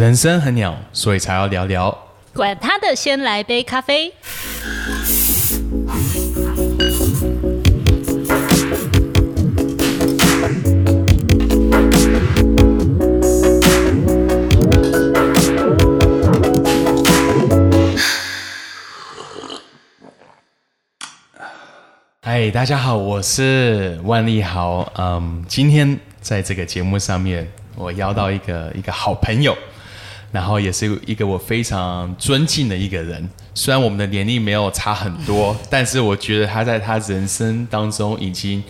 人生很鸟，所以才要聊聊。管他的，先来杯咖啡。嗨，大家好，我是万利豪。嗯，今天在这个节目上面，我邀到一个一个好朋友，然后也是一个我非常尊敬的一个人。虽然我们的年龄没有差很多，但是我觉得他在他人生当中已经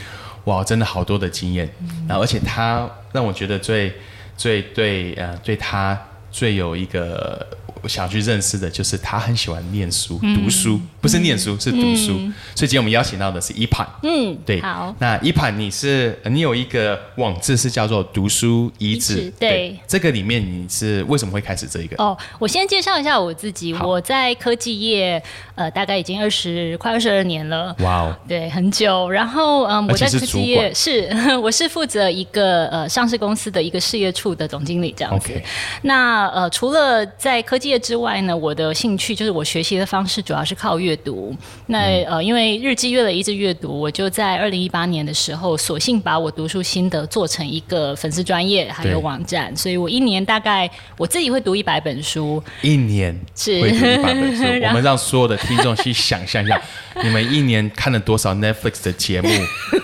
哇，真的好多的经验。然后，而且他让我觉得最最对呃，对他最有一个。我想去认识的就是他很喜欢念书、读书，不是念书是读书。所以今天我们邀请到的是一盘，嗯，对，好。那一盘你是你有一个网志是叫做读书遗址，对，这个里面你是为什么会开始这一个？哦，我先介绍一下我自己，我在科技业呃大概已经二十快二十二年了，哇哦，对，很久。然后嗯，我在科技业是 我是负责一个呃上市公司的一个事业处的总经理这样子。那呃除了在科技业之外呢，我的兴趣就是我学习的方式主要是靠阅读。那呃，因为日积月累一直阅读，我就在二零一八年的时候，索性把我读书心得做成一个粉丝专业还有网站。所以我一年大概我自己会读一百本书，一年是会读一百本书。我们让所有的听众去想象一下，你们一年看了多少 Netflix 的节目？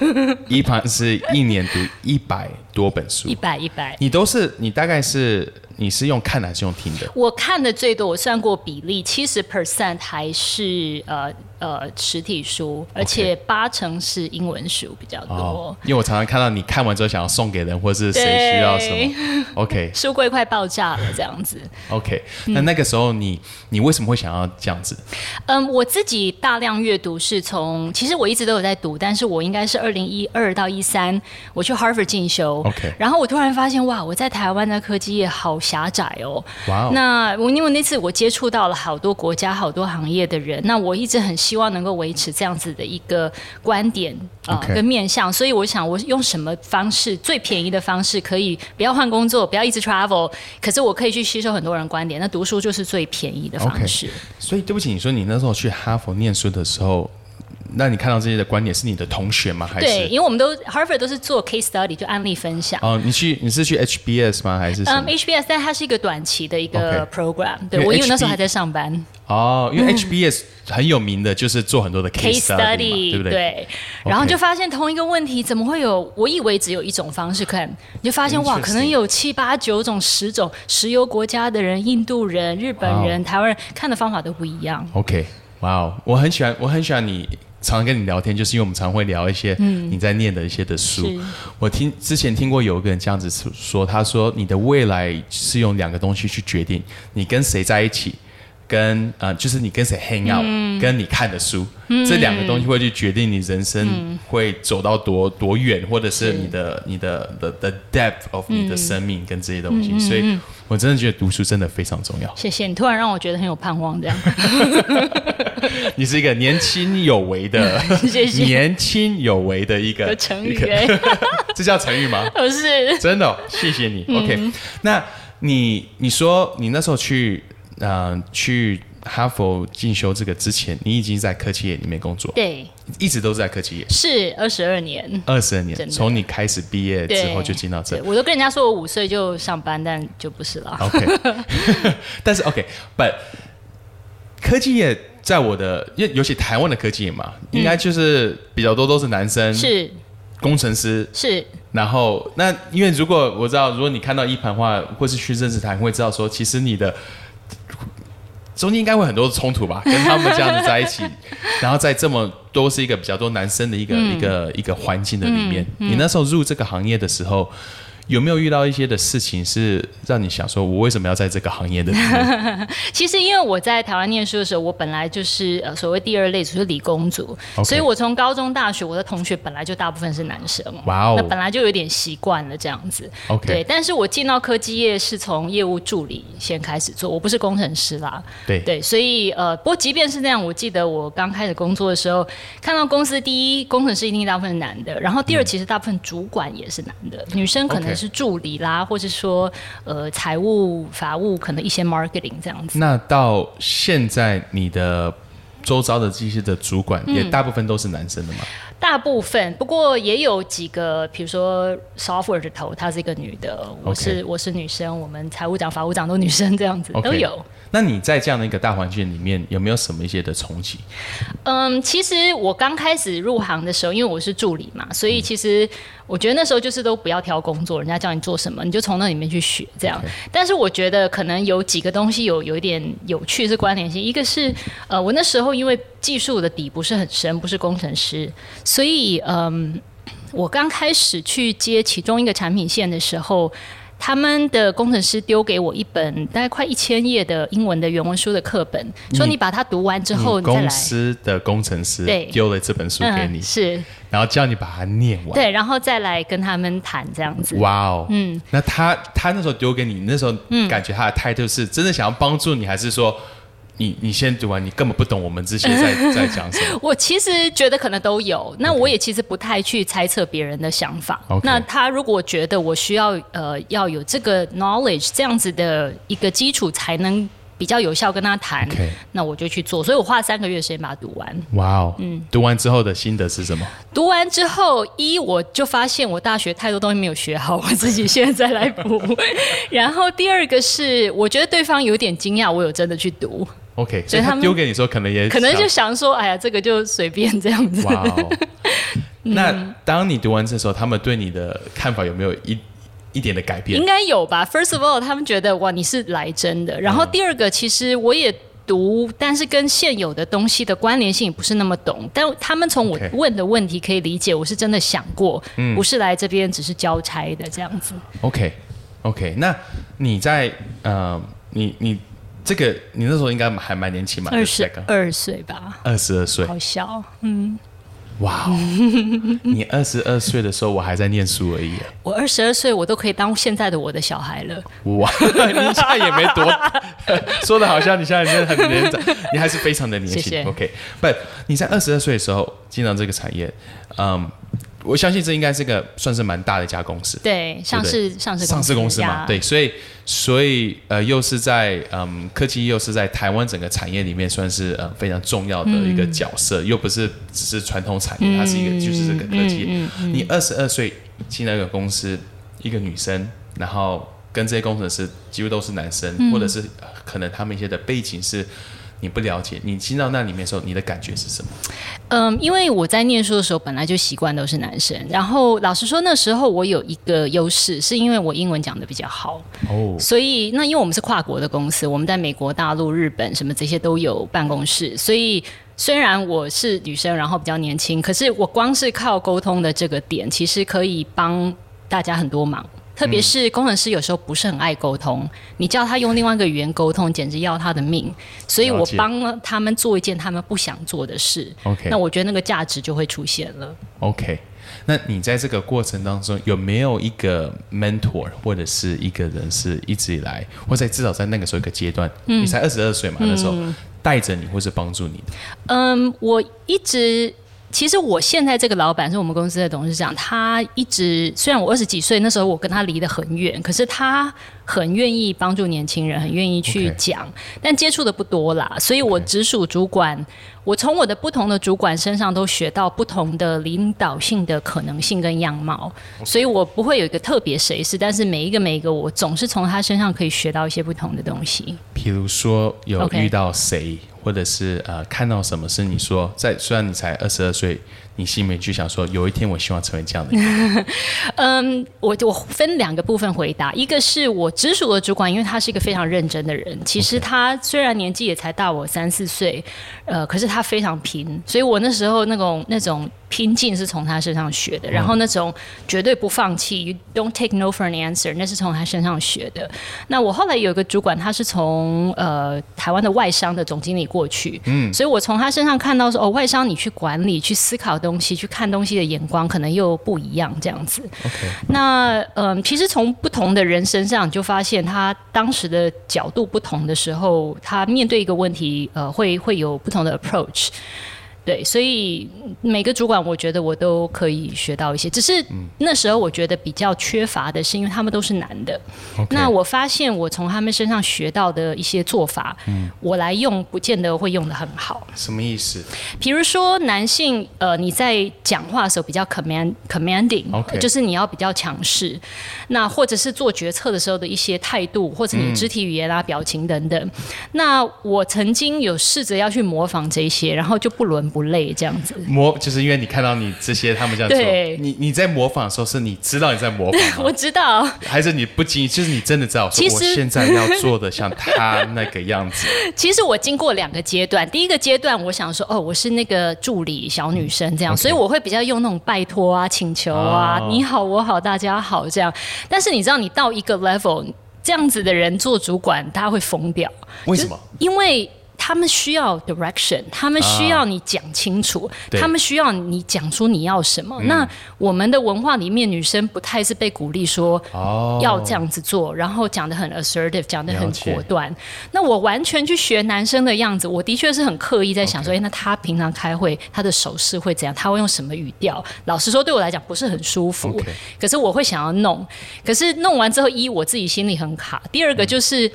一盘是一年读一百多本书，一百一百，你都是你大概是。你是用看还是用听的？我看的最多，我算过比例，七十 percent 还是呃。呃，实体书，而且八成是英文书比较多。因为我常常看到你看完之后想要送给人，或是谁需要什么。OK，书柜快爆炸了，这样子。OK，那那个时候你你为什么会想要这样子？嗯，我自己大量阅读是从，其实我一直都有在读，但是我应该是二零一二到一三，我去 Harvard 进修。OK，然后我突然发现，哇，我在台湾的科技业好狭窄哦。哇，那我因为那次我接触到了好多国家、好多行业的人，那我一直很希望能够维持这样子的一个观点啊，跟面向，所以我想我用什么方式最便宜的方式，可以不要换工作，不要一直 travel，可是我可以去吸收很多人观点。那读书就是最便宜的方式。所以对不起，你说你那时候去哈佛念书的时候。那你看到这些的观点是你的同学吗？还是对，因为我们都 Harvard 都是做 case study 就案例分享。哦，你去你是去 HBS 吗？还是嗯 HBS，但它是一个短期的一个 program。对我因为那时候还在上班。哦，因为 HBS 很有名的就是做很多的 case study，对不对？对。然后就发现同一个问题怎么会有？我以为只有一种方式看，你就发现哇，可能有七八九种、十种石油国家的人、印度人、日本人、台湾人看的方法都不一样。OK，哇哦，我很喜欢，我很喜欢你。常常跟你聊天，就是因为我们常会聊一些你在念的一些的书。我听之前听过有一个人这样子说，他说你的未来是用两个东西去决定，你跟谁在一起，跟呃就是你跟谁 hang out，跟你看的书，这两个东西会去决定你人生会走到多多远，或者是你的你的的的 depth of 你的生命跟这些东西。所以我真的觉得读书真的非常重要。谢谢你，突然让我觉得很有盼望，这样。你是一个年轻有为的，谢谢年轻有为的一个成语，这叫成语吗？不是，真的，谢谢你。OK，那你你说你那时候去嗯去哈佛进修这个之前，你已经在科技业里面工作，对，一直都是在科技业，是二十二年，二十二年，从你开始毕业之后就进到这，我都跟人家说我五岁就上班，但就不是了。OK，但是 OK，But 科技业。在我的，因为尤其台湾的科技嘛，应该就是比较多都是男生，是。工程师，是。然后那因为如果我知道，如果你看到一盘话，或是去认识他，会知道说，其实你的中间应该会很多冲突吧，跟他们这样子在一起，然后在这么多是一个比较多男生的一个一个一个环境的里面，你那时候入这个行业的时候。有没有遇到一些的事情是让你想说，我为什么要在这个行业的？其实因为我在台湾念书的时候，我本来就是呃所谓第二类，就是理工组，所以我从高中、大学，我的同学本来就大部分是男生。哇哦，那本来就有点习惯了这样子。OK，对。但是我进到科技业是从业务助理先开始做，我不是工程师啦。对对，所以呃，不过即便是那样，我记得我刚开始工作的时候，看到公司第一工程师一定大部分是男的，然后第二其实大部分主管也是男的，女生可能。是助理啦，或者说呃财务、法务，可能一些 marketing 这样子。那到现在，你的周遭的这些的主管也大部分都是男生的吗？大部分，不过也有几个，比如说 software 的头，她是一个女的，我是我是女生，我们财务长、法务长都女生，这样子都有。那你在这样的一个大环境里面，有没有什么一些的冲击？嗯，其实我刚开始入行的时候，因为我是助理嘛，所以其实我觉得那时候就是都不要挑工作，人家叫你做什么，你就从那里面去学这样。但是我觉得可能有几个东西有有一点有趣是关联性，一个是呃，我那时候因为技术的底不是很深，不是工程师，所以嗯，我刚开始去接其中一个产品线的时候。他们的工程师丢给我一本大概快一千页的英文的原文书的课本，说你把它读完之后，你再来。公司的工程师丢了这本书给你，是，然后叫你把它念完，对，然后再来跟他们谈这样子。哇哦，嗯，那他他那时候丢给你，那时候感觉他的态度是真的想要帮助你，还是说？你你先读完，你根本不懂我们这些在 在讲什么。我其实觉得可能都有，那我也其实不太去猜测别人的想法。那他如果觉得我需要呃要有这个 knowledge 这样子的一个基础，才能比较有效跟他谈，那我就去做。所以我花了三个月时间把它读完。哇哦，嗯，读完之后的心得是什么？读完之后，一我就发现我大学太多东西没有学好，我自己现在来补。然后第二个是，我觉得对方有点惊讶，我有真的去读。OK，所以他丢给你说，可能也可能就想说，哎呀，这个就随便这样子。哇哦！那当你读完这时候，他们对你的看法有没有一一点的改变？应该有吧。First of all，他们觉得哇，你是来真的。然后第二个，其实我也读，但是跟现有的东西的关联性不是那么懂。但他们从我问的问题可以理解，我是真的想过，不是来这边只是交差的这样子。OK，OK，那你在呃，你你。这个你那时候应该还蛮年轻嘛，二十二岁吧，二十二岁，好小，嗯，哇，你二十二岁的时候我还在念书而已，我二十二岁我都可以当现在的我的小孩了，哇，你现在也没多，说的好像你现在真的很年长，你还是非常的年轻，OK，不，你在二十二岁的时候进到这个产业，嗯。我相信这应该是个算是蛮大的一家公司，对，上市上市上市公司嘛，对，所以所以呃，又是在嗯科技，又是在台湾整个产业里面算是呃非常重要的一个角色，又不是只是传统产业，它是一个就是这个科技。你二十二岁进那个公司，一个女生，然后跟这些工程师几乎都是男生，或者是可能他们一些的背景是。你不了解，你进到那里面的时候，你的感觉是什么？嗯，因为我在念书的时候本来就习惯都是男生，然后老实说那时候我有一个优势，是因为我英文讲的比较好哦，所以那因为我们是跨国的公司，我们在美国、大陆、日本什么这些都有办公室，所以虽然我是女生，然后比较年轻，可是我光是靠沟通的这个点，其实可以帮大家很多忙。特别是工程师有时候不是很爱沟通，你叫他用另外一个语言沟通，简直要他的命。所以我帮了他们做一件他们不想做的事。OK，那我觉得那个价值就会出现了。OK，那你在这个过程当中有没有一个 mentor 或者是一个人是一直以来，或者至少在那个时候一个阶段，你才二十二岁嘛，那时候带着你或是帮助你的？嗯，我一直。其实我现在这个老板是我们公司的董事长，他一直虽然我二十几岁那时候我跟他离得很远，可是他很愿意帮助年轻人，很愿意去讲，但接触的不多啦，所以我直属主管，我从我的不同的主管身上都学到不同的领导性的可能性跟样貌，所以我不会有一个特别谁是，但是每一个每一个我总是从他身上可以学到一些不同的东西。比如说有遇到谁？或者是呃，看到什么是你说在虽然你才二十二岁，你心里面就想说，有一天我希望成为这样的人。嗯，我我分两个部分回答，一个是我直属的主管，因为他是一个非常认真的人。其实他虽然年纪也才大我三四岁，呃，可是他非常拼，所以我那时候那种那种。拼劲是从他身上学的，然后那种绝对不放弃，you don't take no for an answer，那是从他身上学的。那我后来有一个主管，他是从呃台湾的外商的总经理过去，嗯，所以我从他身上看到说，哦，外商你去管理、去思考东西、去看东西的眼光可能又不一样，这样子。那嗯，其实从不同的人身上就发现，他当时的角度不同的时候，他面对一个问题，呃，会会有不同的 approach。对，所以每个主管，我觉得我都可以学到一些。只是那时候我觉得比较缺乏的是，因为他们都是男的。那我发现我从他们身上学到的一些做法，嗯我来用不见得会用的很好。什么意思？比如说男性，呃，你在讲话的时候比较 command commanding，就是你要比较强势。那或者是做决策的时候的一些态度，或者你肢体语言啊、表情等等。那我曾经有试着要去模仿这些，然后就不伦。不累这样子，模就是因为你看到你这些他们这样做，你你在模仿的时候是你知道你在模仿，我知道，还是你不经意，就是你真的知道，说我现在要做的像他那个样子。其实我经过两个阶段，第一个阶段我想说，哦，我是那个助理小女生这样，所以我会比较用那种拜托啊、请求啊，你好我好大家好这样。但是你知道，你到一个 level 这样子的人做主管，他会疯掉。为什么？因为。他们需要 direction，他们需要你讲清楚，他们需要你讲出你要什么。那我们的文化里面，女生不太是被鼓励说要这样子做，然后讲的很 assertive，讲的很果断。那我完全去学男生的样子，我的确是很刻意在想说，哎，那他平常开会他的手势会怎样？他会用什么语调？老实说，对我来讲不是很舒服。可是我会想要弄，可是弄完之后，一我自己心里很卡。第二个就是。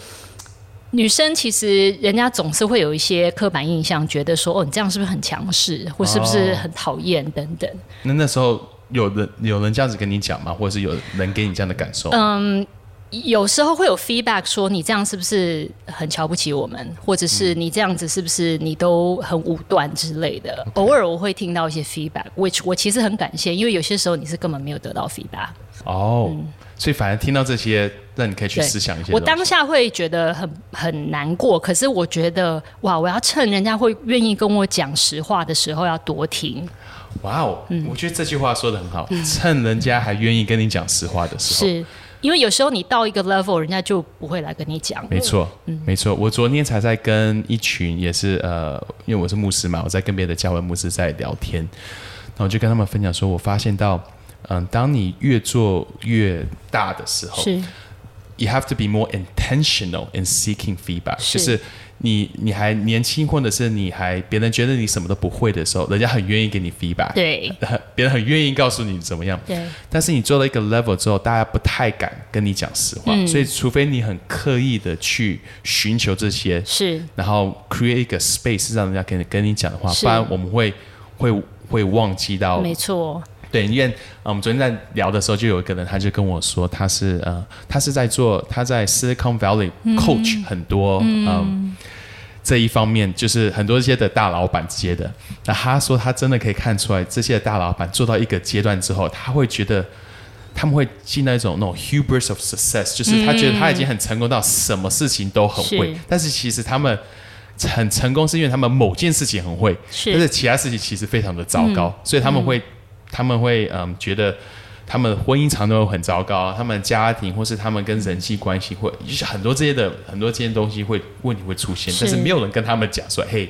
女生其实人家总是会有一些刻板印象，觉得说哦，你这样是不是很强势，或是不是很讨厌等等。那那时候有人有人这样子跟你讲吗？或者是有人给你这样的感受？嗯，有时候会有 feedback 说你这样是不是很瞧不起我们，或者是你这样子是不是你都很武断之类的。偶尔我会听到一些 feedback，which 我其实很感谢，因为有些时候你是根本没有得到 feedback。哦。所以，反而听到这些，让你可以去思想一些。我当下会觉得很很难过，可是我觉得，哇，我要趁人家会愿意跟我讲实话的时候，要多听。哇哦，我觉得这句话说的很好，趁人家还愿意跟你讲实话的时候。是因为有时候你到一个 level，人家就不会来跟你讲。没错，没错。我昨天才在跟一群也是呃，因为我是牧师嘛，我在跟别的教会牧师在聊天，然后我就跟他们分享说，我发现到。嗯，当你越做越大的时候，是，you have to be more intentional in seeking feedback。就是你你还年轻，或者是你还别人觉得你什么都不会的时候，人家很愿意给你 feedback。对，别人很愿意告诉你怎么样。对。但是你做了一个 level 之后，大家不太敢跟你讲实话，所以除非你很刻意的去寻求这些，是，然后 create 一个 space 让人家跟跟你讲的话，不然我们会会会忘记到。没错。对，因为啊我们昨天在聊的时候，就有一个人，他就跟我说，他是呃，他是在做他在 Silicon Valley coach 很多嗯。这一方面，就是很多这些的大老板接的。那他说，他真的可以看出来，这些大老板做到一个阶段之后，他会觉得他们会进那种那种 hubris of success，就是他觉得他已经很成功到什么事情都很会，但是其实他们很成功是因为他们某件事情很会，但是其他事情其实非常的糟糕，所以他们会。他们会嗯觉得他们婚姻长都很糟糕，他们家庭或是他们跟人际关系会就是很多这些的很多这些东西会问题会出现，但是没有人跟他们讲说，嘿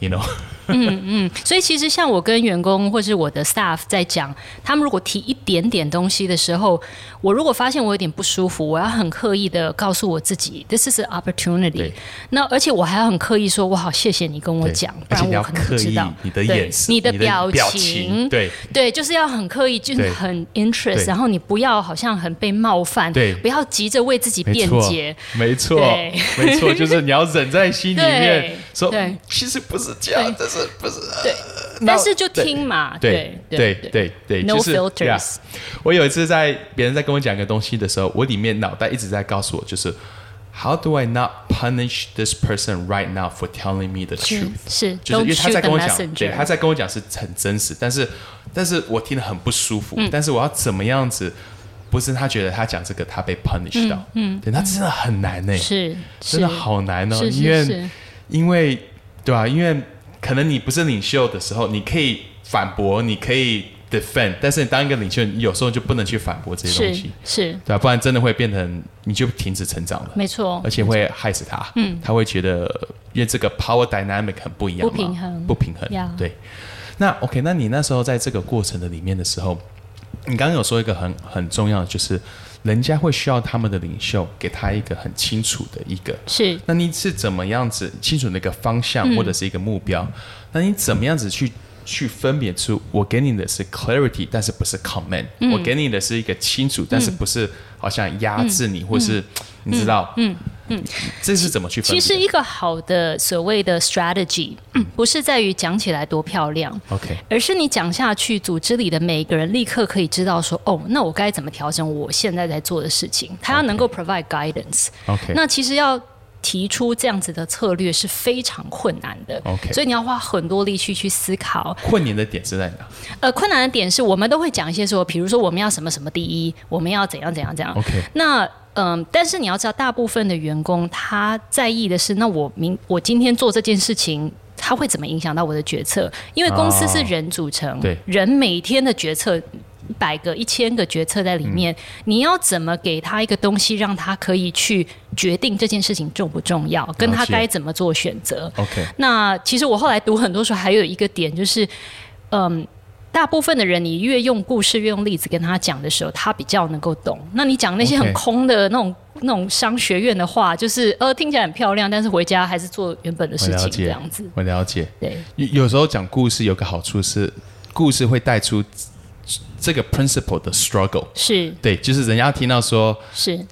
，you know。嗯嗯，所以其实像我跟员工或是我的 staff 在讲，他们如果提一点点东西的时候，我如果发现我有点不舒服，我要很刻意的告诉我自己，this is an opportunity。那而且我还要很刻意说，我好谢谢你跟我讲，不然我可能不知道。你的眼神、你的表情，对。对，就是要很刻意，就是很 interest，然后你不要好像很被冒犯，对，不要急着为自己辩解，没错，没错，就是你要忍在心里面 说，其实不是这样，这是。不是，对，但是就听嘛，对对对对，No filters。我有一次在别人在跟我讲一个东西的时候，我里面脑袋一直在告诉我，就是 How do I not punish this person right now for telling me the truth？是，就是因为他在跟我讲，对，他在跟我讲是很真实，但是但是我听得很不舒服，但是我要怎么样子？不是他觉得他讲这个他被 punish 到，嗯，对，他真的很难呢，是，真的好难呢，因为因为对吧？因为可能你不是领袖的时候，你可以反驳，你可以 defend，但是你当一个领袖，你有时候就不能去反驳这些东西，是，对吧？不然真的会变成你就停止成长了，没错，而且会害死他，嗯，他会觉得因为这个 power dynamic 很不一样，不平衡，不平衡，对。那 OK，那你那时候在这个过程的里面的时候，你刚刚有说一个很很重要的，就是人家会需要他们的领袖给他一个很清楚的一个是。那你是怎么样子清楚那个方向或者是一个目标？那你怎么样子去？去分别出我给你的是 clarity，但是不是 command。我给你的是一个清楚，但是不是好像压制你，或是你知道？嗯嗯，这是怎么去分？其实一个好的所谓的 strategy，不是在于讲起来多漂亮，OK，而是你讲下去，组织里的每一个人立刻可以知道说，哦，那我该怎么调整我现在在做的事情？他要能够 provide guidance，OK。那其实要。提出这样子的策略是非常困难的，OK，所以你要花很多力气去思考。困难的点是在哪？呃，困难的点是我们都会讲一些说，比如说我们要什么什么第一，我们要怎样怎样怎样。OK，那嗯，但是你要知道，大部分的员工他在意的是，那我明我今天做这件事情，他会怎么影响到我的决策？因为公司是人组成，对，人每天的决策。百个、一千个决策在里面，你要怎么给他一个东西，让他可以去决定这件事情重不重要，跟他该怎么做选择？OK。那其实我后来读很多书，还有一个点就是，嗯，大部分的人，你越用故事、越用例子跟他讲的时候，他比较能够懂。那你讲那些很空的那种、那种商学院的话，就是呃，听起来很漂亮，但是回家还是做原本的事情这样子。我了解。对，有时候讲故事有个好处是，故事会带出。这个 principle 的 struggle 是。对，就是人家听到说，是。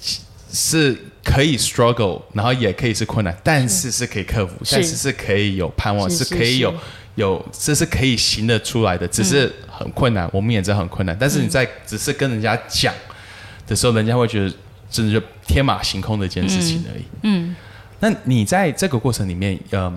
是可以 struggle，然后也可以是困难，但是是可以克服，但是是可以有盼望，是可以有有，这是可以行得出来的，只是很困难，我们也知道很困难，但是你在只是跟人家讲的时候，人家会觉得真的就天马行空的一件事情而已。嗯，那你在这个过程里面，呃，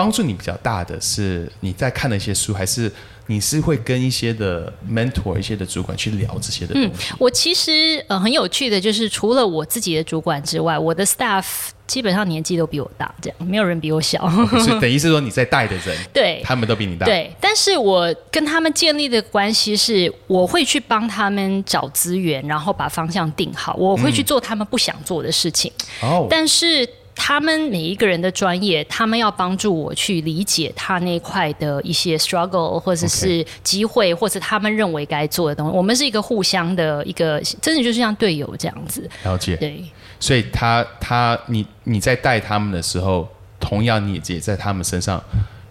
帮助你比较大的是你在看的一些书，还是？你是会跟一些的 mentor、一些的主管去聊这些的东西。嗯，我其实呃很有趣的，就是除了我自己的主管之外，我的 staff 基本上年纪都比我大，这样没有人比我小。所以 等于是说你在带的人，对，他们都比你大。对，但是我跟他们建立的关系是，我会去帮他们找资源，然后把方向定好，我会去做他们不想做的事情。哦，但是。他们每一个人的专业，他们要帮助我去理解他那块的一些 struggle，或者是机会，或者他们认为该做的东西。我们是一个互相的一个，真的就是像队友这样子。了解。对。所以他他你你在带他们的时候，同样你也在他们身上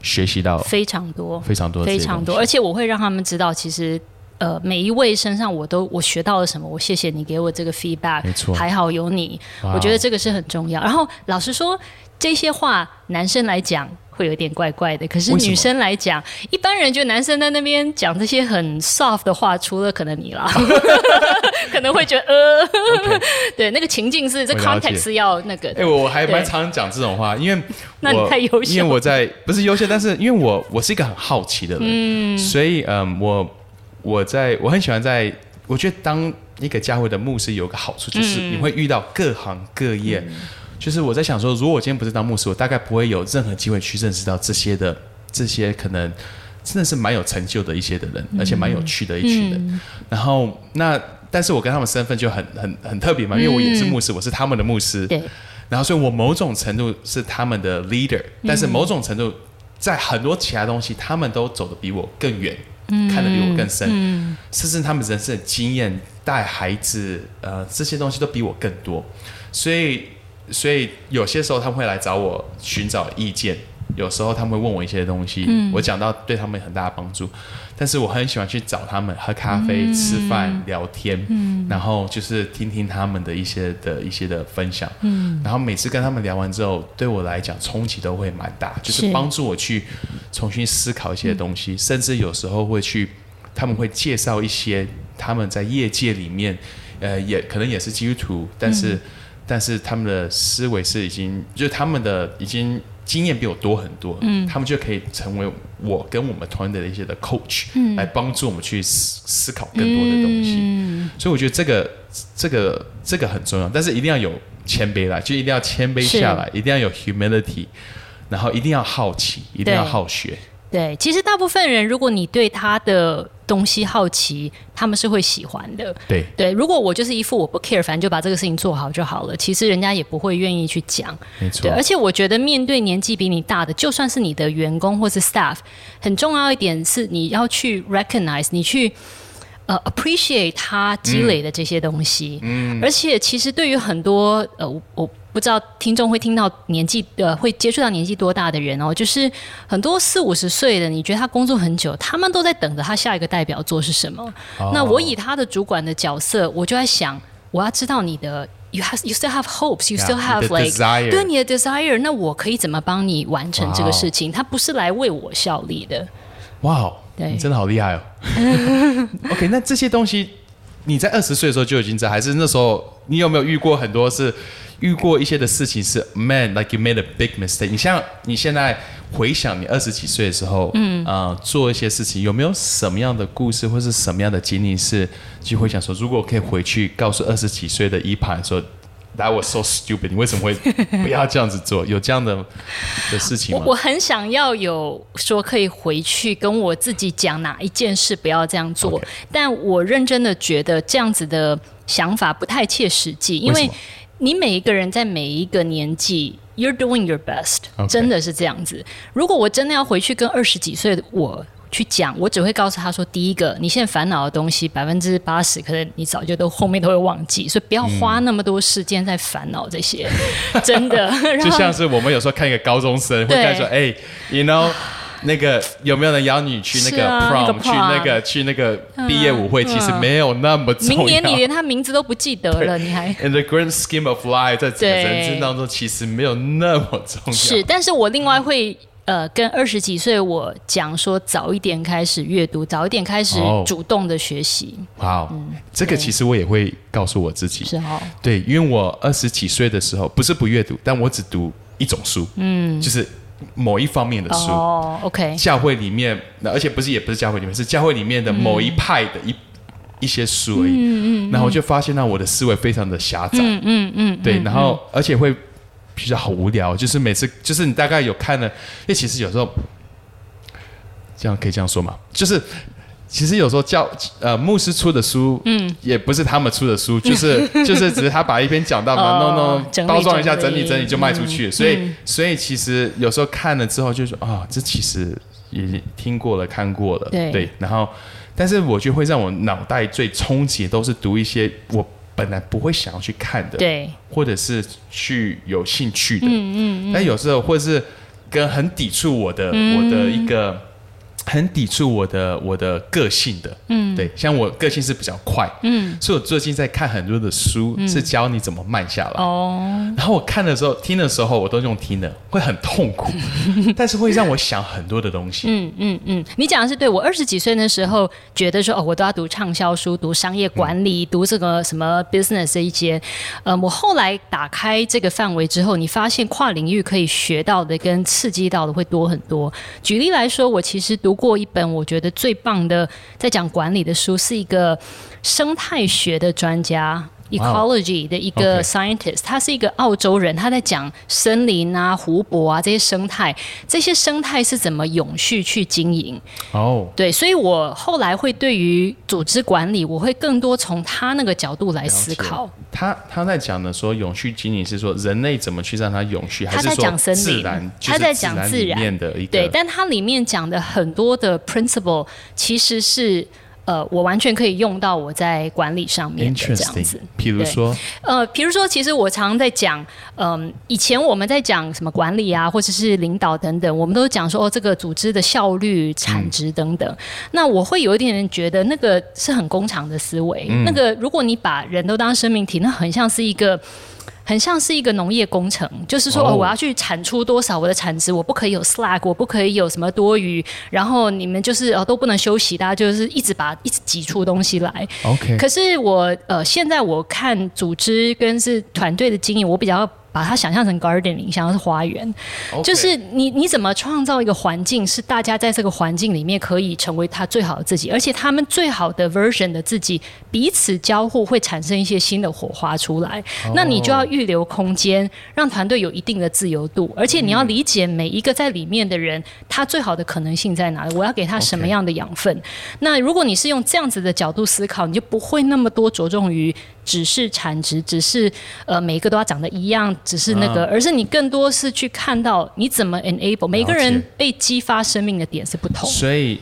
学习到非常多、非常多、非常多，而且我会让他们知道，其实。呃，每一位身上我都我学到了什么？我谢谢你给我这个 feedback，没错，还好有你，我觉得这个是很重要。然后老实说，这些话男生来讲会有点怪怪的，可是女生来讲，一般人觉得男生在那边讲这些很 soft 的话，除了可能你啦，可能会觉得呃，对，那个情境是这 context 是要那个。哎，我还蛮常讲这种话，因为那你太优秀，因为我在不是优秀，但是因为我我是一个很好奇的人，嗯，所以嗯我。我在我很喜欢在，我觉得当一个教会的牧师有个好处，就是你会遇到各行各业。就是我在想说，如果我今天不是当牧师，我大概不会有任何机会去认识到这些的这些可能真的是蛮有成就的一些的人，而且蛮有趣的一群人。然后那，但是我跟他们身份就很很很特别嘛，因为我也是牧师，我是他们的牧师。对。然后，所以我某种程度是他们的 leader，但是某种程度在很多其他东西，他们都走得比我更远。看得比我更深，甚至他们人生的经验、带孩子，呃，这些东西都比我更多。所以，所以有些时候他们会来找我寻找意见，有时候他们会问我一些东西，我讲到对他们很大的帮助。但是我很喜欢去找他们喝咖啡、吃饭、聊天，然后就是听听他们的一些的一些的分享。嗯然后每次跟他们聊完之后，对我来讲冲击都会蛮大，就是帮助我去重新思考一些东西，甚至有时候会去，他们会介绍一些他们在业界里面，呃，也可能也是基督徒，但是但是他们的思维是已经，就是他们的已经。经验比我多很多，嗯，他们就可以成为我跟我们团队的一些的 coach，嗯，来帮助我们去思思考更多的东西。嗯，所以我觉得这个这个这个很重要，但是一定要有谦卑啦，就一定要谦卑下来，一定要有 humility，然后一定要好奇，一定要好学。对，其实大部分人，如果你对他的东西好奇，他们是会喜欢的。对对，如果我就是一副我不 care，反正就把这个事情做好就好了，其实人家也不会愿意去讲。没错。而且我觉得面对年纪比你大的，就算是你的员工或是 staff，很重要一点是你要去 recognize，你去。呃 appreciate 他积累的这些东西。嗯，而且其实对于很多呃我。不知道听众会听到年纪呃会接触到年纪多大的人哦，就是很多四五十岁的，你觉得他工作很久，他们都在等着他下一个代表作是什么。那我以他的主管的角色，我就在想，我要知道你的，you have you still have hopes, you still have like 对你的 desire，那我可以怎么帮你完成这个事情？他不是来为我效力的。哇，对，你真的好厉害哦。OK，那这些东西你在二十岁的时候就已经在，还是那时候你有没有遇过很多是？遇过一些的事情是，man like you made a big mistake。你像你现在回想你二十几岁的时候，嗯，呃，做一些事情，有没有什么样的故事或是什么样的经历是就会想说，如果可以回去告诉二十几岁的一盘说，That was so stupid，你为什么会不要这样子做？有这样的的事情吗？我很想要有说可以回去跟我自己讲哪一件事不要这样做，但我认真的觉得这样子的想法不太切实际，因为。你每一个人在每一个年纪，you're doing your best，真的是这样子。如果我真的要回去跟二十几岁的我去讲，我只会告诉他说：第一个，你现在烦恼的东西百分之八十，可能你早就都后面都会忘记，所以不要花那么多时间在烦恼这些，真的。就像是我们有时候看一个高中生，会在说：哎，you know。那个有没有人邀你去那个 prom 去那个去那个毕业舞会？其实没有那么重要。明年你连他名字都不记得了，你还？In the grand scheme of life，在整个人生当中，其实没有那么重要。是，但是我另外会呃跟二十几岁我讲说，早一点开始阅读，早一点开始主动的学习。哇，这个其实我也会告诉我自己。是哦。对，因为我二十几岁的时候，不是不阅读，但我只读一种书，嗯，就是。某一方面的书，OK，教会里面，而且不是也不是教会里面，是教会里面的某一派的一一些书而已。嗯嗯，然后我就发现到我的思维非常的狭窄。嗯嗯嗯，对，然后而且会比较好无聊，就是每次就是你大概有看了，因为其实有时候这样可以这样说嘛，就是。其实有时候教呃牧师出的书，嗯，也不是他们出的书，就是 就是只是他把一篇讲到嘛，弄弄包装一下，整理整理就卖出去。所以所以其实有时候看了之后就说啊，这其实也听过了看过了，对。然后，但是我觉得会让我脑袋最冲击，都是读一些我本来不会想要去看的，对，或者是去有兴趣的，嗯嗯嗯。但有时候或者是跟很抵触我的我的一个。很抵触我的我的个性的，嗯，对，像我个性是比较快，嗯，所以我最近在看很多的书，是教你怎么慢下来。哦，然后我看的时候、听的时候，我都用听的，会很痛苦，但是会让我想很多的东西。嗯嗯嗯，你讲的是对。我二十几岁的时候，觉得说哦，我都要读畅销书，读商业管理，读这个什么 business 这一些。呃，我后来打开这个范围之后，你发现跨领域可以学到的跟刺激到的会多很多。举例来说，我其实读。过一本我觉得最棒的在讲管理的书，是一个生态学的专家。Ecology 的一个 scientist，他是一个澳洲人，他在讲森林啊、湖泊啊这些生态，这些生态是怎么永续去经营。哦，对，所以我后来会对于组织管理，我会更多从他那个角度来思考。他他在讲的说永续经营是说人类怎么去让它永续，还是说自然，他在讲自然的一个对，但他里面讲的很多的 principle 其实是。呃，我完全可以用到我在管理上面的这样子。比如说，呃，比如说，其实我常常在讲，嗯，以前我们在讲什么管理啊，或者是领导等等，我们都讲说哦，这个组织的效率、产值等等。那我会有一点人觉得，那个是很工厂的思维。那个，如果你把人都当生命体，那很像是一个。很像是一个农业工程，就是说，哦，我要去产出多少我的产值，我不可以有 slack，我不可以有什么多余，然后你们就是哦都不能休息，大家就是一直把一直挤出东西来。OK，可是我呃现在我看组织跟是团队的经营，我比较。把它想象成 gardening，想要是花园，就是你你怎么创造一个环境，是大家在这个环境里面可以成为他最好的自己，而且他们最好的 version 的自己彼此交互，会产生一些新的火花出来。那你就要预留空间，让团队有一定的自由度，而且你要理解每一个在里面的人，他最好的可能性在哪里，我要给他什么样的养分。那如果你是用这样子的角度思考，你就不会那么多着重于。只是产值，只是呃，每一个都要长得一样，只是那个，而是你更多是去看到你怎么 enable 每个人被激发生命的点是不同。所以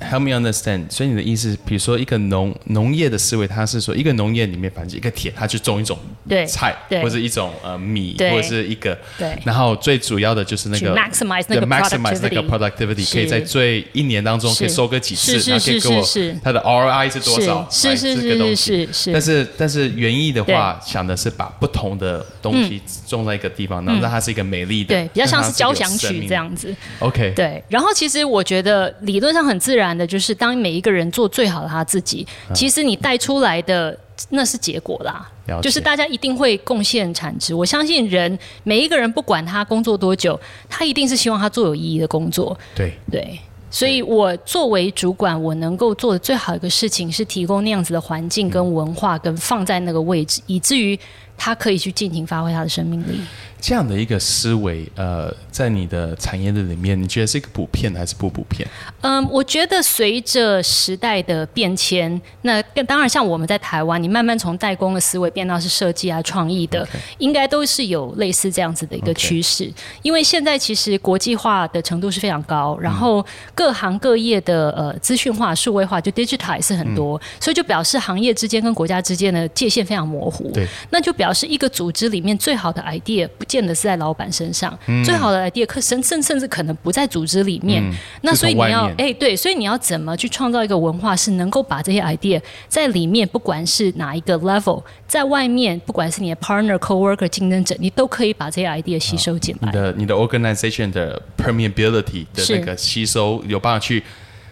help me understand。所以你的意思，比如说一个农农业的思维，它是说一个农业里面，反正一个田，它就种一种菜，或者一种呃米，或者是一个，对。然后最主要的就是那个 maximize 那个 maximize 那个 productivity，可以在最一年当中可以收割几次，然后可以给我它的 ROI 是多少？是是是是是。但是但是园艺的话，想的是把不同的东西种在一个地方，然后让它是一个美丽的，对，比较像是交响曲这样子。OK。对，然后其实我觉得理论上很自然的，就是当每一个人做最好的他自己，其实你带出来的那是结果啦，就是大家一定会贡献产值。我相信人每一个人不管他工作多久，他一定是希望他做有意义的工作。对。对，所以我作为主管，我能够做的最好一个事情是提供那样子的环境跟文化，跟放在那个位置，以至于他可以去尽情发挥他的生命力。这样的一个思维，呃，在你的产业的里面，你觉得是一个普遍还是不普遍？嗯，我觉得随着时代的变迁，那当然像我们在台湾，你慢慢从代工的思维变到是设计啊、创意的，应该都是有类似这样子的一个趋势。因为现在其实国际化的程度是非常高，然后各行各业的呃资讯化、数位化就 digital 也是很多，所以就表示行业之间跟国家之间的界限非常模糊。对，那就表示一个组织里面最好的 idea 不。见得是在老板身上，最好的 idea 可甚甚甚至可能不在组织里面。那所以你要哎对，所以你要怎么去创造一个文化，是能够把这些 idea 在里面，不管是哪一个 level，在外面，不管是你的 partner、coworker、竞争者，你都可以把这些 idea 吸收进来。你的你的 organization 的 permeability 的那个吸收，有办法去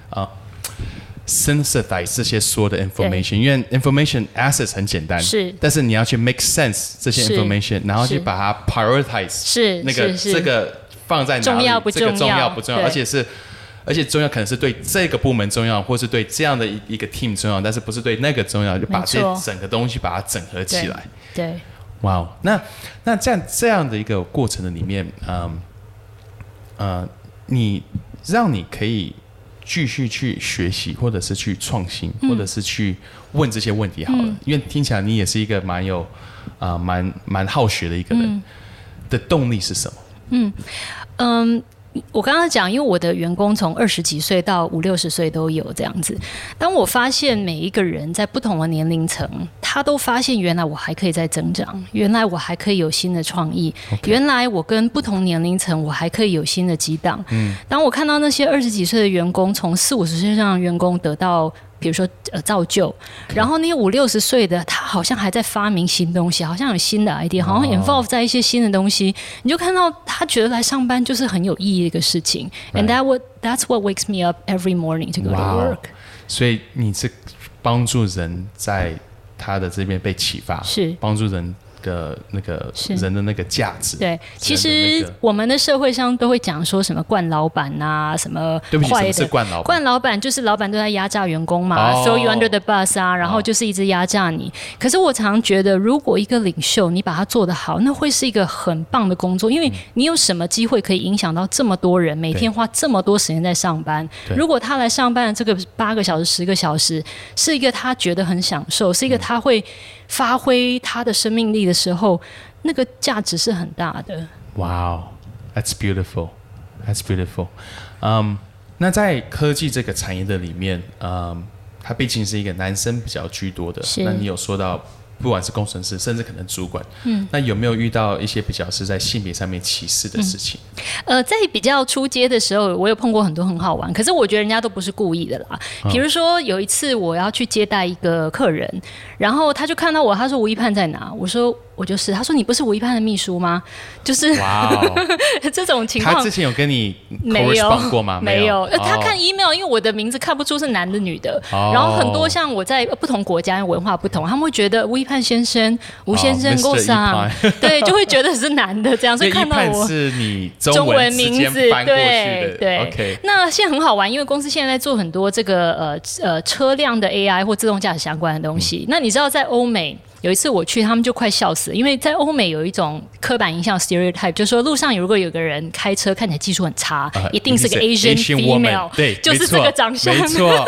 啊。Synthesize 这些所有的 information，因为 information assets 很简单，是，但是你要去 make sense 这些 information，然后去把它 prioritize，是那个这个放在哪里，重要不重要？这个重要不重要？而且是，而且重要可能是对这个部门重要，或是对这样的一一个 team 重要，但是不是对那个重要？就把这整个东西把它整合起来。对，哇，那那这样这样的一个过程的里面，嗯，呃，你让你可以。继续去学习，或者是去创新，或者是去问这些问题好了。因为听起来你也是一个蛮有啊，蛮蛮好学的一个人。的动力是什么？嗯嗯。我刚刚讲，因为我的员工从二十几岁到五六十岁都有这样子。当我发现每一个人在不同的年龄层，他都发现原来我还可以再增长，原来我还可以有新的创意，原来我跟不同年龄层我还可以有新的激荡。嗯，当我看到那些二十几岁的员工从四五十岁上的员工得到。比如说呃造就，然后那些五六十岁的他好像还在发明新东西，好像有新的 idea，好像 involve 在一些新的东西，你就看到他觉得来上班就是很有意义的一个事情。And that what that's what wakes me up every morning to go to work。所以你是帮助人在他的这边被启发，是帮助人。的那个人的那个价值，对，其实我们的社会上都会讲说什么惯老板呐，什么坏的惯老惯老板，就是老板都在压榨员工嘛，throw you under the bus 啊，然后就是一直压榨你。可是我常觉得，如果一个领袖你把他做得好，那会是一个很棒的工作，因为你有什么机会可以影响到这么多人，每天花这么多时间在上班。如果他来上班的这个八个小时、十个小时，是一个他觉得很享受，是一个他会。发挥他的生命力的时候，那个价值是很大的。Wow, that's beautiful, that's beautiful. 嗯，那在科技这个产业的里面，嗯，它毕竟是一个男生比较居多的。那你有说到？不管是工程师，甚至可能主管，嗯，那有没有遇到一些比较是在性别上面歧视的事情？呃，在比较出街的时候，我有碰过很多很好玩，可是我觉得人家都不是故意的啦。比如说有一次我要去接待一个客人，然后他就看到我，他说吴一盼在哪？我说。我就是，他说你不是吴一潘的秘书吗？就是 这种情况。他之前有跟你没有过吗？没有。他看 email，因为我的名字看不出是男的女的。然后很多像我在不同国家文化不同，他们会觉得吴一潘先生、吴先生过上，对，就会觉得是男的这样。所以 看到我是你中文名字，对对。OK。那现在很好玩，因为公司现在在做很多这个呃呃车辆的 AI 或自动驾驶相关的东西。那你知道在欧美？有一次我去，他们就快笑死了，因为在欧美有一种刻板印象 stereotype，就说路上如果有个人开车看起来技术很差，一定是个 Asian female，对，就是这个长相，没错，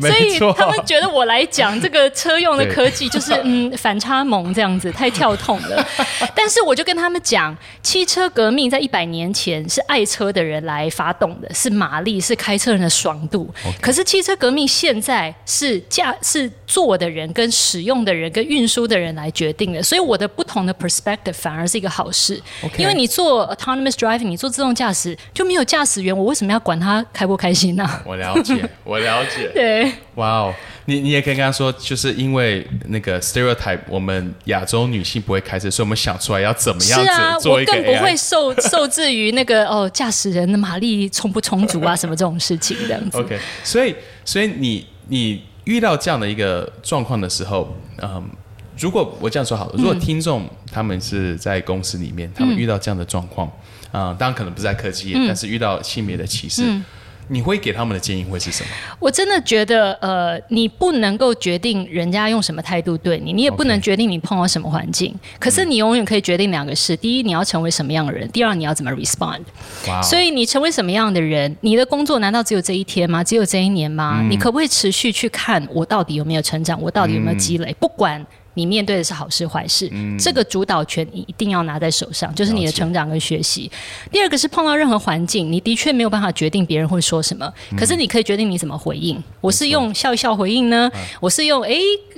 所以他们觉得我来讲这个车用的科技 就是嗯反差萌这样子，太跳痛了。但是我就跟他们讲，汽车革命在一百年前是爱车的人来发动的，是马力，是开车人的爽度。可是汽车革命现在是驾是坐的人跟使用的人跟运输的人来决定的，所以我的不同的 perspective 反而是一个好事。因为你做 autonomous driving，你做自动驾驶就没有驾驶员，我为什么要管他开不开心呢？我了解，我了解。对，哇哦，你你也可以跟他说，就是因为那个 stereotype，我们亚洲女性不会开车，所以我们想出来要怎么样子做一个。我更不会受 受制于那个哦，驾驶人的马力充不充足啊，什么这种事情这样子。OK，所以所以你你。遇到这样的一个状况的时候，嗯，如果我这样说好了，如果听众他们是在公司里面，他们遇到这样的状况，啊，当然可能不是在科技业，但是遇到性别的歧视。你会给他们的建议会是什么？我真的觉得，呃，你不能够决定人家用什么态度对你，你也不能决定你碰到什么环境。可是你永远可以决定两个事：第一，你要成为什么样的人；第二，你要怎么 respond。所以你成为什么样的人，你的工作难道只有这一天吗？只有这一年吗？你可不可以持续去看我到底有没有成长？我到底有没有积累？不管。你面对的是好事坏事，这个主导权你一定要拿在手上，就是你的成长跟学习。第二个是碰到任何环境，你的确没有办法决定别人会说什么，可是你可以决定你怎么回应。我是用笑一笑回应呢，我是用哎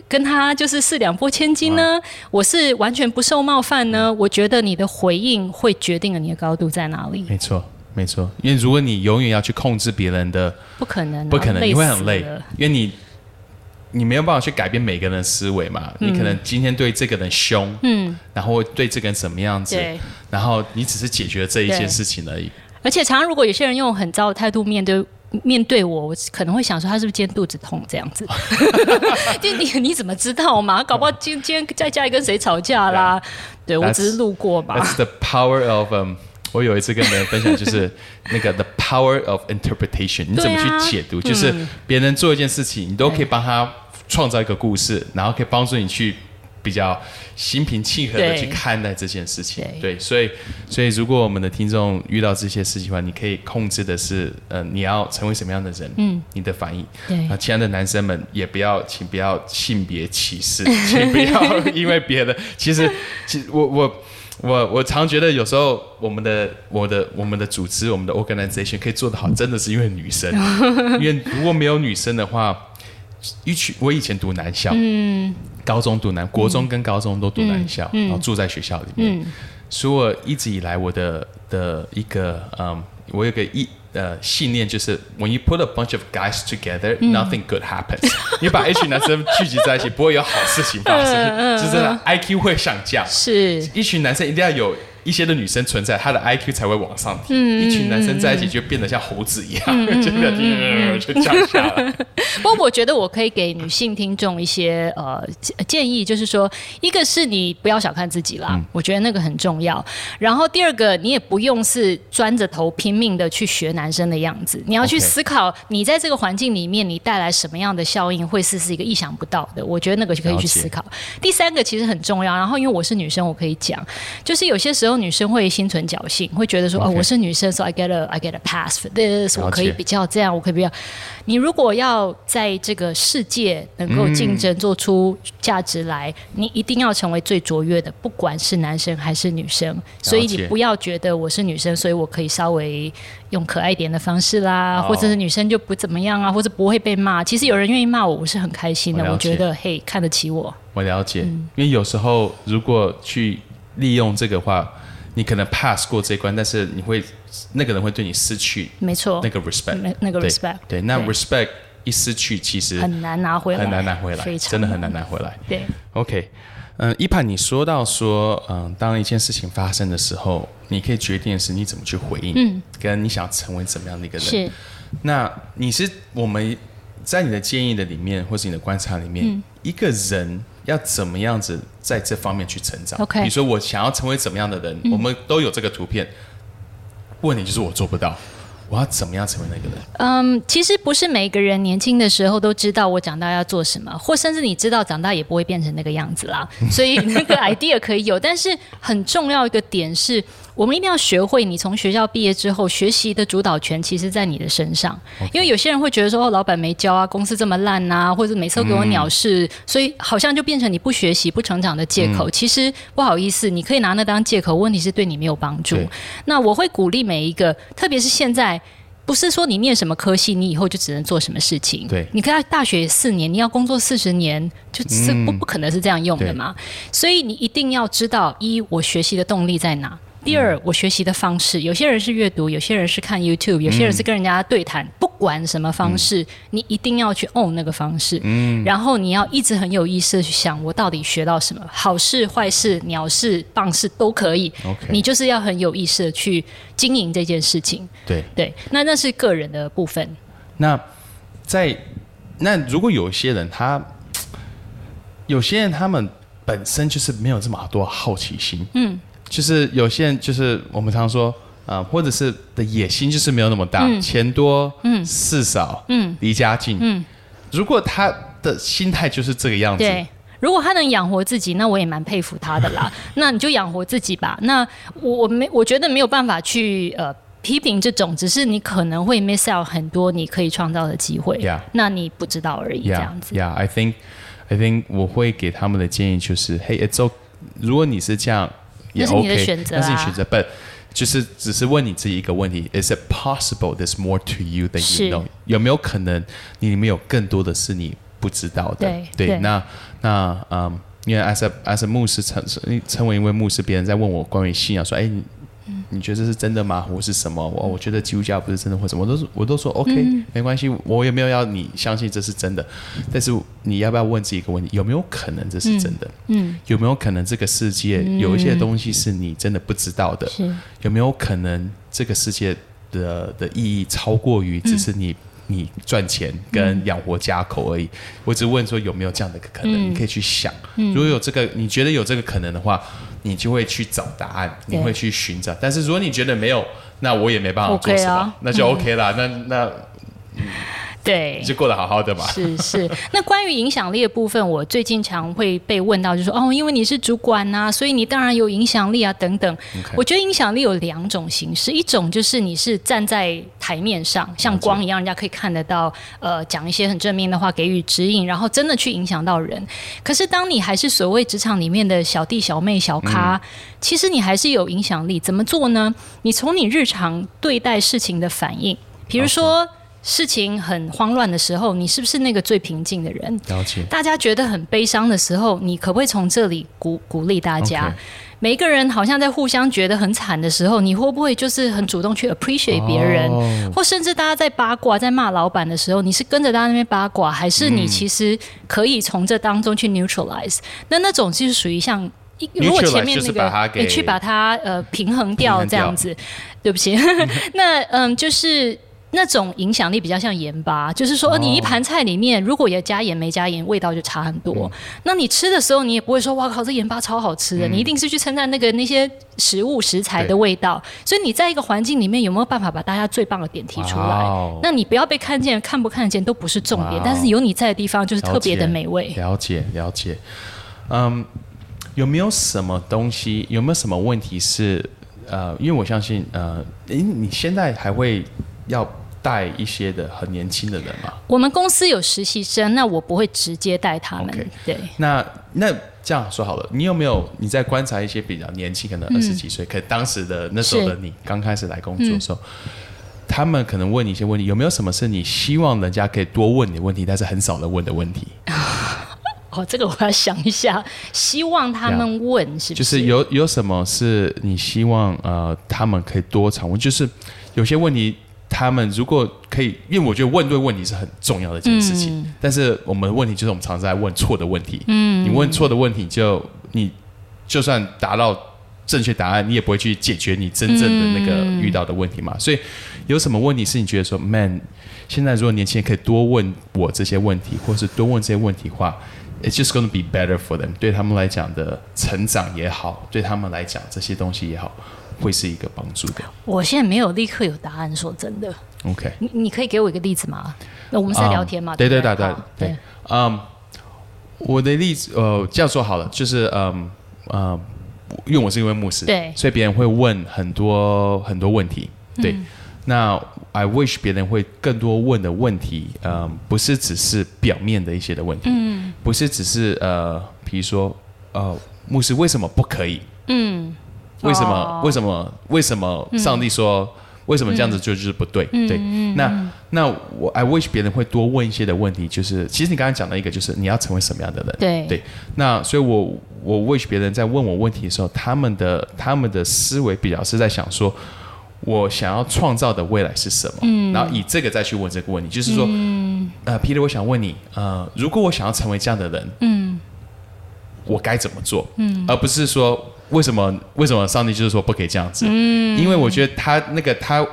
跟他就是四两拨千斤呢，我是完全不受冒犯呢。我觉得你的回应会决定了你的高度在哪里。没错，没错，因为如果你永远要去控制别人的，不可能，不可能，你会很累，因为你。你没有办法去改变每个人的思维嘛？你可能今天对这个人凶，嗯，然后对这个人什么样子，然后你只是解决了这一件事情而已。而且，常常如果有些人用很糟的态度面对面对我，我可能会想说他是不是今天肚子痛这样子？就你你怎么知道嘛？搞不好今今天在家里跟谁吵架啦？对我只是路过嘛。That's the power of um. 我有一次跟别人分享，就是那个 the power of interpretation，你怎么去解读？就是别人做一件事情，你都可以帮他创造一个故事，然后可以帮助你去比较心平气和的去看待这件事情。对，所以所以如果我们的听众遇到这些事情的话，你可以控制的是，呃，你要成为什么样的人？嗯，你的反应。对，啊，亲爱的男生们，也不要，请不要性别歧视，请不要因为别的，其实，其实我我。我我常觉得有时候我们的我的我们的组织我们的 organization 可以做得好，真的是因为女生，因为如果没有女生的话，一群我以前读男校，嗯，高中读男，国中跟高中都读男校，然后住在学校里面，所以我一直以来我的的一个嗯，我有个一。呃，信念就是 when you put a bunch of guys together, nothing good happens。你把一群男生聚集在一起，不会有好事情发生，就是 IQ 会上降。是，一群男生一定要有。一些的女生存在，她的 IQ 才会往上提。一群男生在一起就变得像猴子一样，就就降下来。不过我觉得我可以给女性听众一些呃建议，就是说，一个是你不要小看自己啦，我觉得那个很重要。然后第二个，你也不用是钻着头拼命的去学男生的样子，你要去思考，你在这个环境里面，你带来什么样的效应，会是是一个意想不到的。我觉得那个就可以去思考。第三个其实很重要。然后因为我是女生，我可以讲，就是有些时候。女生会心存侥幸，会觉得说：“哦，我是女生，so I get a I get a pass for this。我可以比较这样，我可以比较。你如果要在这个世界能够竞争，做出价值来，你一定要成为最卓越的，不管是男生还是女生。所以你不要觉得我是女生，所以我可以稍微用可爱一点的方式啦，或者是女生就不怎么样啊，或者不会被骂。其实有人愿意骂我，我是很开心的。我觉得嘿，看得起我。我了解，因为有时候如果去利用这个话。你可能 pass 过这一关，但是你会那个人会对你失去，没错，那个 respect，那个 respect，对，那 respect 一失去，其实很难拿回来，很难拿回来，真的很难拿回来。对，OK，嗯，一盘你说到说，嗯，当一件事情发生的时候，你可以决定是你怎么去回应，嗯，跟你想成为怎么样的一个人。是，那你是我们在你的建议的里面，或是你的观察里面，一个人。要怎么样子在这方面去成长？OK，比如说我想要成为怎么样的人，我们都有这个图片。问题就是我做不到，我要怎么样成为那个人？嗯，其实不是每个人年轻的时候都知道我长大要做什么，或甚至你知道长大也不会变成那个样子啦。所以那个 idea 可以有，但是很重要一个点是。我们一定要学会，你从学校毕业之后，学习的主导权其实在你的身上。因为有些人会觉得说，哦，老板没教啊，公司这么烂呐，或者每次都给我鸟事，所以好像就变成你不学习、不成长的借口。其实不好意思，你可以拿那当借口，问题是对你没有帮助。那我会鼓励每一个，特别是现在。不是说你念什么科系，你以后就只能做什么事情。对，你看大学四年，你要工作四十年，就是不不可能是这样用的嘛。所以你一定要知道，一我学习的动力在哪。第二，我学习的方式，有些人是阅读，有些人是看 YouTube，有些人是跟人家对谈。不管什么方式，你一定要去 own 那个方式。嗯。然后你要一直很有意识的去想，我到底学到什么？好事、坏事、鸟事、棒事都可以。OK。你就是要很有意识的去经营这件事情。对对，那那是个人的部分。那在那如果有些人他，有些人他们本身就是没有这么多好奇心。嗯。就是有些人，就是我们常说，啊，或者是的野心就是没有那么大，钱多，嗯，事少，嗯，离家近，嗯，如果他的心态就是这个样子，对，如果他能养活自己，那我也蛮佩服他的啦。那你就养活自己吧。那我我没我觉得没有办法去呃批评这种，只是你可能会 miss out 很多你可以创造的机会。Yeah，那你不知道而已，这样子。Yeah，I think I think 我会给他们的建议就是，嘿，It's OK，如果你是这样。也 OK，那是你选择，But 就是只是问你自己一个问题：Is it possible there's more to you than you know？有没有可能你里面有更多的是你不知道的？对对。那那嗯，因为 as a as a 牧师成成为一位牧师，别人在问我关于信仰，说哎。你觉得这是真的吗？或是什么？我我觉得基督教不是真的，或什么，我都是我都说 OK，没关系。我也没有要你相信这是真的？但是你要不要问自己一个问题：有没有可能这是真的？嗯，有没有可能这个世界有一些东西是你真的不知道的？有没有可能这个世界的的意义超过于只是你？你赚钱跟养活家口而已，我只问说有没有这样的一个可能，你可以去想，如果有这个，你觉得有这个可能的话，你就会去找答案，你会去寻找。但是如果你觉得没有，那我也没办法做什么，那就 OK 了。那那。对，就过得好好的嘛。是是，那关于影响力的部分，我最近常会被问到，就说哦，因为你是主管呐，所以你当然有影响力啊，等等。我觉得影响力有两种形式，一种就是你是站在台面上，像光一样，人家可以看得到，呃，讲一些很正面的话，给予指引，然后真的去影响到人。可是当你还是所谓职场里面的小弟小妹小咖，其实你还是有影响力。怎么做呢？你从你日常对待事情的反应，比如说。事情很慌乱的时候，你是不是那个最平静的人？了解。大家觉得很悲伤的时候，你可不可以从这里鼓鼓励大家？每一个人好像在互相觉得很惨的时候，你会不会就是很主动去 appreciate 别人？或甚至大家在八卦、在骂老板的时候，你是跟着大家那边八卦，还是你其实可以从这当中去 neutralize？那那种就是属于像，如果前面那个你去把它呃平衡掉这样子，对不起，那嗯就是。那种影响力比较像盐巴，就是说，你一盘菜里面如果有加盐没加盐，味道就差很多。那你吃的时候，你也不会说哇靠，这盐巴超好吃的，你一定是去称赞那个那些食物食材的味道。所以你在一个环境里面有没有办法把大家最棒的点提出来？那你不要被看见，看不看见都不是重点，但是有你在的地方就是特别的美味。了解了解，嗯，有没有什么东西？有没有什么问题是呃？因为我相信呃，诶，你现在还会要。带一些的很年轻的人嘛？我们公司有实习生，那我不会直接带他们。对，那那这样说好了，你有没有你在观察一些比较年轻，可能二十几岁，可当时的那时候的你刚开始来工作的时候，他们可能问你一些问题，有没有什么是你希望人家可以多问你问题，但是很少人问的问题？哦，这个我要想一下，希望他们问是就是有有什么是你希望呃他们可以多常问，就是有些问题。他们如果可以，因为我觉得问对问题是很重要的一件事情。但是我们的问题就是我们常常在问错的问题。嗯，你问错的问题，就你就算达到正确答案，你也不会去解决你真正的那个遇到的问题嘛。所以有什么问题是你觉得说，man，现在如果年轻人可以多问我这些问题，或是多问这些问题的话，it's just going to be better for them。对他们来讲的成长也好，对他们来讲这些东西也好。会是一个帮助的？我现在没有立刻有答案，说真的。OK，你你可以给我一个例子吗？那我们在聊天嘛？对对对对对。嗯，我的例子呃这样说好了，就是嗯嗯，因为我是一位牧师，对，所以别人会问很多很多问题，对。那 I wish 别人会更多问的问题，嗯，不是只是表面的一些的问题，嗯，不是只是呃，比如说呃，牧师为什么不可以？嗯，为什么？为什么？为什么？上帝说为什么这样子就就是不对？对，那那我 I wish 别人会多问一些的问题，就是其实你刚才讲了一个，就是你要成为什么样的人？对对。那所以我我 wish 别人在问我问题的时候，他们的他们的思维比较是在想说。我想要创造的未来是什么？嗯，然后以这个再去问这个问题，就是说，呃，Peter，我想问你，呃，如果我想要成为这样的人，嗯，我该怎么做？嗯，而不是说为什么为什么上帝就是说不可以这样子？嗯，因为我觉得他那个他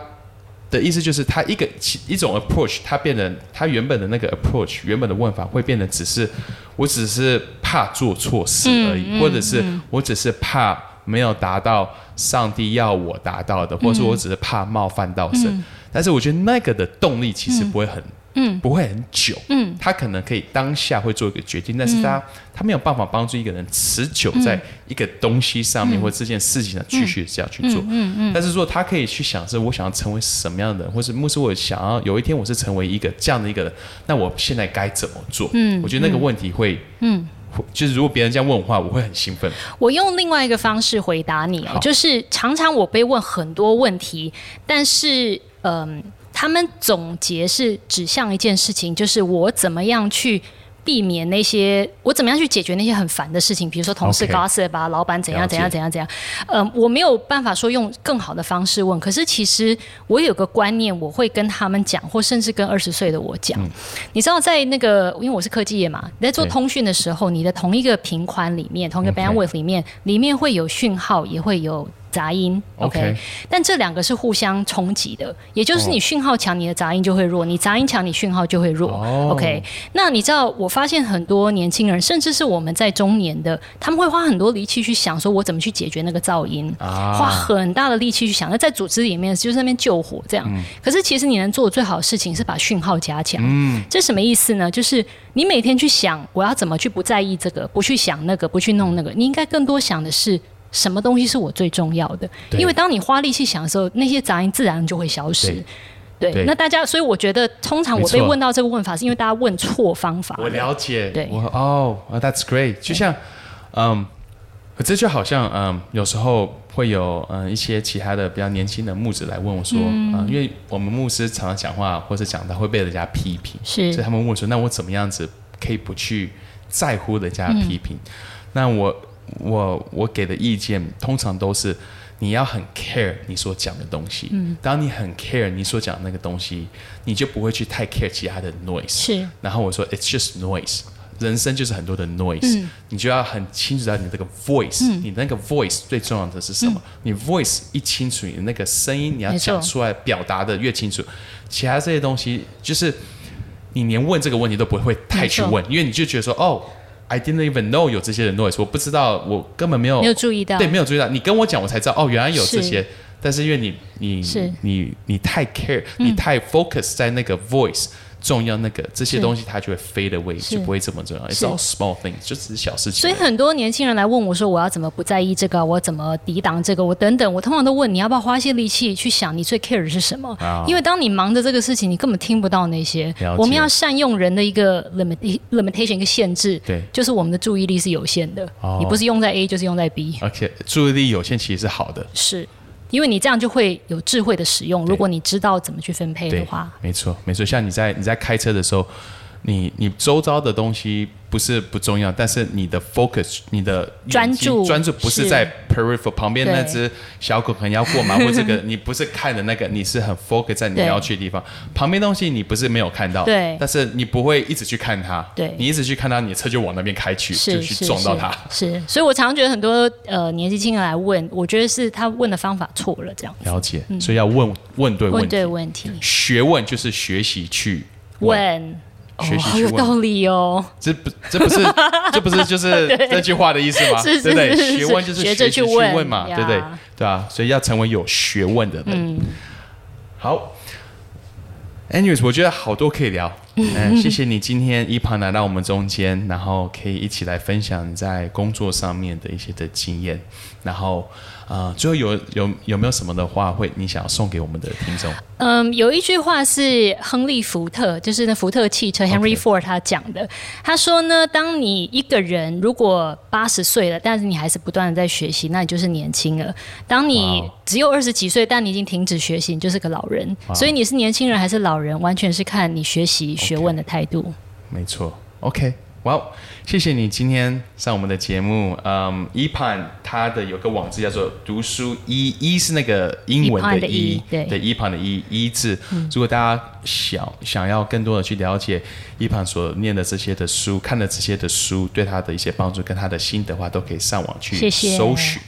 的意思就是他一个一种 approach，他变得他原本的那个 approach，原本的问法会变得只是我只是怕做错事而已，或者是我只是怕。没有达到上帝要我达到的，或者说我只是怕冒犯到神，但是我觉得那个的动力其实不会很，嗯，不会很久，嗯，他可能可以当下会做一个决定，但是他他没有办法帮助一个人持久在一个东西上面或这件事情上继续这样去做，嗯嗯，但是说他可以去想是，我想要成为什么样的人，或是牧师，我想要有一天我是成为一个这样的一个人，那我现在该怎么做？嗯，我觉得那个问题会，嗯。就是如果别人这样问我话，我会很兴奋。我用另外一个方式回答你哦，就是常常我被问很多问题，但是嗯，他们总结是指向一件事情，就是我怎么样去。避免那些我怎么样去解决那些很烦的事情，比如说同事 gossip 啊，老板怎样怎样怎样怎样，呃，我没有办法说用更好的方式问。可是其实我有个观念，我会跟他们讲，或甚至跟二十岁的我讲。你知道，在那个因为我是科技业嘛，你在做通讯的时候，你的同一个频宽里面，同一个 bandwidth 里面，里面会有讯号，也会有。杂音，OK，但这两个是互相冲击的，也就是你讯号强，你的杂音就会弱；你杂音强，你讯号就会弱，OK。那你知道，我发现很多年轻人，甚至是我们在中年的，他们会花很多力气去想，说我怎么去解决那个噪音，花很大的力气去想。那在组织里面，就是那边救火这样。可是其实你能做的最好的事情是把讯号加强。嗯，这什么意思呢？就是你每天去想，我要怎么去不在意这个，不去想那个，不去弄那个。你应该更多想的是。什么东西是我最重要的？因为当你花力气想的时候，那些杂音自然就会消失。对，那大家，所以我觉得，通常我被问到这个问法，是因为大家问错方法。我了解。对，我哦，That's great。就像，嗯，这就好像，嗯，有时候会有，嗯，一些其他的比较年轻的牧者来问我说，嗯，因为我们牧师常常讲话或者讲到会被人家批评，是，所以他们问我说，那我怎么样子可以不去在乎人家的批评？那我。我我给的意见通常都是你要很 care 你所讲的东西。嗯，当你很 care 你所讲的那个东西，你就不会去太 care 其他的 noise。是。然后我说 it's just noise，人生就是很多的 noise。嗯。你就要很清楚到你这个 voice，你那个 voice 最重要的是什么？你 voice 一清楚，你那个声音你要讲出来表达的越清楚，其他这些东西就是你连问这个问题都不会太去问，因为你就觉得说哦。I didn't even know 有这些的 noise，我不知道，我根本没有没有注意到，对，没有注意到。你跟我讲，我才知道，哦，原来有这些。但是因为你你你你太 care，你太 focus 在那个 voice。重要那个这些东西，它就会飞的位置就不会这么重要。It's all small things，就只是小事情。所以很多年轻人来问我说：“我要怎么不在意这个？我怎么抵挡这个？我等等。”我通常都问你要不要花些力气去想你最 care 的是什么？因为当你忙着这个事情，你根本听不到那些。我们要善用人的一个 limit limitation 一个限制，对，就是我们的注意力是有限的。你不是用在 A 就是用在 B。而且注意力有限其实是好的。是。因为你这样就会有智慧的使用，如果你知道怎么去分配的话，没错，没错。像你在你在开车的时候，你你周遭的东西。不是不重要，但是你的 focus，你的专注专注不是在 peripheral 旁边那只小狗可能要过马 路这个你不是看的那个，你是很 focus 在你要去的地方。旁边东西你不是没有看到，对，但是你不会一直去看它，对，你一直去看它，你的车就往那边开去，就去撞到它。是，所以我常常觉得很多呃年纪轻人来问，我觉得是他问的方法错了，这样。了解，所以要问问对问对问题，学问就是学习去问。学习去问。有道理哦。这不，这不是，这不是就是这句话的意思吗？对不对？学问就是学着去问嘛，对不对？对啊，所以要成为有学问的人。嗯。好。Anyways，我觉得好多可以聊。嗯，谢谢你今天一旁来到我们中间，然后可以一起来分享在工作上面的一些的经验，然后。啊，最后有有有没有什么的话会你想要送给我们的听众？嗯，有一句话是亨利福特，就是那福特汽车 Henry Ford 他讲的。他说呢，当你一个人如果八十岁了，但是你还是不断的在学习，那你就是年轻了；当你只有二十几岁，但你已经停止学习，你就是个老人。所以你是年轻人还是老人，完全是看你学习学问的态度。没错，OK。哇，谢谢你今天上我们的节目。嗯，一盘它的有个网址叫做“读书一”，一是那个英文的“一”，对，一盘的“一”一字。如果大家想想要更多的去了解一盘所念的这些的书，看的这些的书，对他的一些帮助跟他的心得话，都可以上网去搜寻。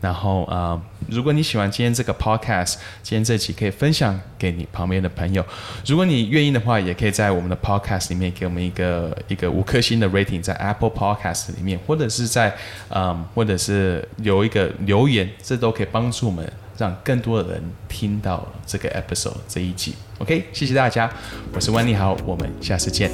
然后啊，如果你喜欢今天这个 podcast，今天这集可以分享给你旁边的朋友。如果你愿意的话，也可以在我们的 podcast 里面给我们一个一个五颗星的 rating，在 Apple Podcast 里面，或者是在嗯，或者是留一个留言，这都可以帮助我们让更多的人听到这个 episode 这一集。OK，谢谢大家，我是万你豪，我们下次见。